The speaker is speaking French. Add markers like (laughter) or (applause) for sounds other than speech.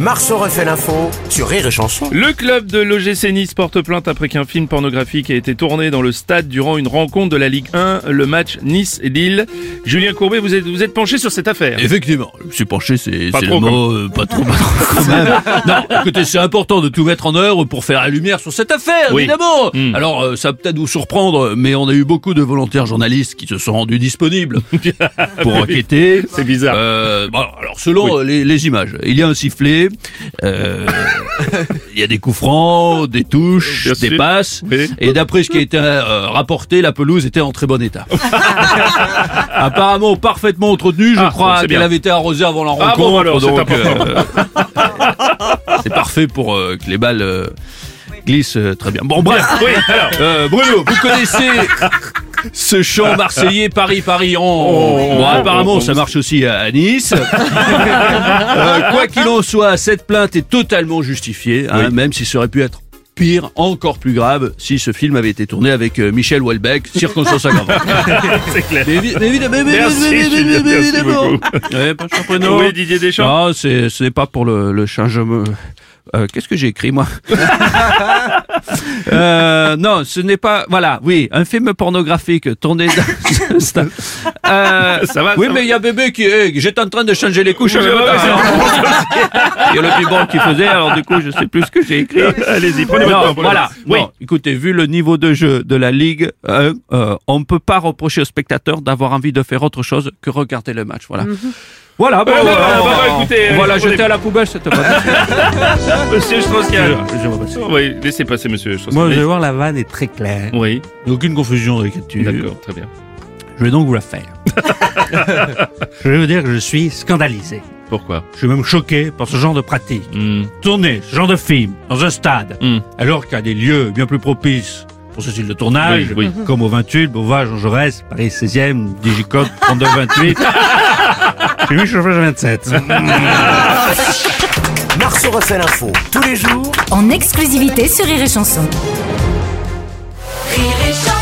Marceau refait l'info sur Rire et Chanson. Le club de l'OGC Nice porte plainte après qu'un film pornographique ait été tourné dans le stade durant une rencontre de la Ligue 1, le match Nice-Lille. Julien Courbet, vous êtes, vous êtes penché sur cette affaire. Effectivement, je suis penché, c'est c'est le mot, euh, pas trop, pas trop (laughs) quand même. Non, écoutez, c'est important de tout mettre en œuvre pour faire la lumière sur cette affaire, Oui. évidemment. Hmm. Alors, euh, ça va peut-être vous surprendre, mais on a eu beaucoup de volontaires journalistes qui se sont rendus disponibles (laughs) pour enquêter. C'est bizarre. Euh, bon, alors selon euh, les, les images, il y a un sifflet, euh, il y a des coups francs, des touches, Bien des sûr. passes, Oui. et d'après ce qui a été euh, rapporté, la pelouse était en très bon état. (laughs) Apparemment parfaitement entretenue, je Ah, crois qu'elle avait été arrosée avant la Ah rencontre. bon, alors, c'est donc, important. euh, (laughs) c'est parfait pour que les balles glissent très bien. Bon bref, Oui, alors. Bruno, vous connaissez ce chant marseillais Paris Paris en bon apparemment ça marche aussi à, à Nice. (laughs) Euh, quoi qu'il en soit, cette plainte est totalement justifiée, hein, même si ça aurait pu être pire, encore plus grave, si ce film avait été tourné avec euh, Michel Houellebecq, circonstance aggravante. (laughs) c'est clair. Mais évi- mais évidemment, mais- mais- Merci, mais- mais- Julien, mais- mais- merci évidemment. Ouais, pas. Oui, Didier Deschamps. Non, c'est ce n'est pas pour le, le changement. Euh, Qu'est-ce que j'ai écrit moi? (laughs) Euh, Non, ce n'est pas. Voilà, oui, un film pornographique tourné dans. Euh, Ça va, Oui, ça mais il y a bébé qui. J'étais en train de changer les couches. Avec ma a le people qui faisait. Alors du coup, je sais plus ce que j'ai écrit. Allez-y, prenez votre temps. voilà. Oui. Bon, écoutez, vu le niveau de jeu de la Ligue 1, euh, on ne peut pas reprocher aux spectateurs d'avoir envie de faire autre chose que regarder le match. Voilà. Voilà, bon, Euh, bah, voilà, bah, bah, bah, écoutez, euh, jeter à la poubelle cette. (laughs) Monsieur Strauss-Kahn. Je vais passer. Oui, laissez passer, monsieur Strauss-Kahn. Moi, je vais voir, la vanne est très claire. Oui, Il n'y a aucune confusion de l'écriture. d'accord, très bien. Je vais donc vous la faire. (laughs) je vais vous dire que je suis scandalisé. Pourquoi Je suis même choqué par ce genre de pratique. Hmm. Tourner ce genre de film dans un stade, Hmm. alors qu'il y a des lieux bien plus propices pour ce style de tournage, Oui, oui. (laughs) comme au 28, Beauvais, Jean Jaurès, Paris 16e, Digicode 3228. J'ai mis chauffage à 27. Marceau refait l'info tous les jours en exclusivité sur Rire et Chanson. Rire et chanson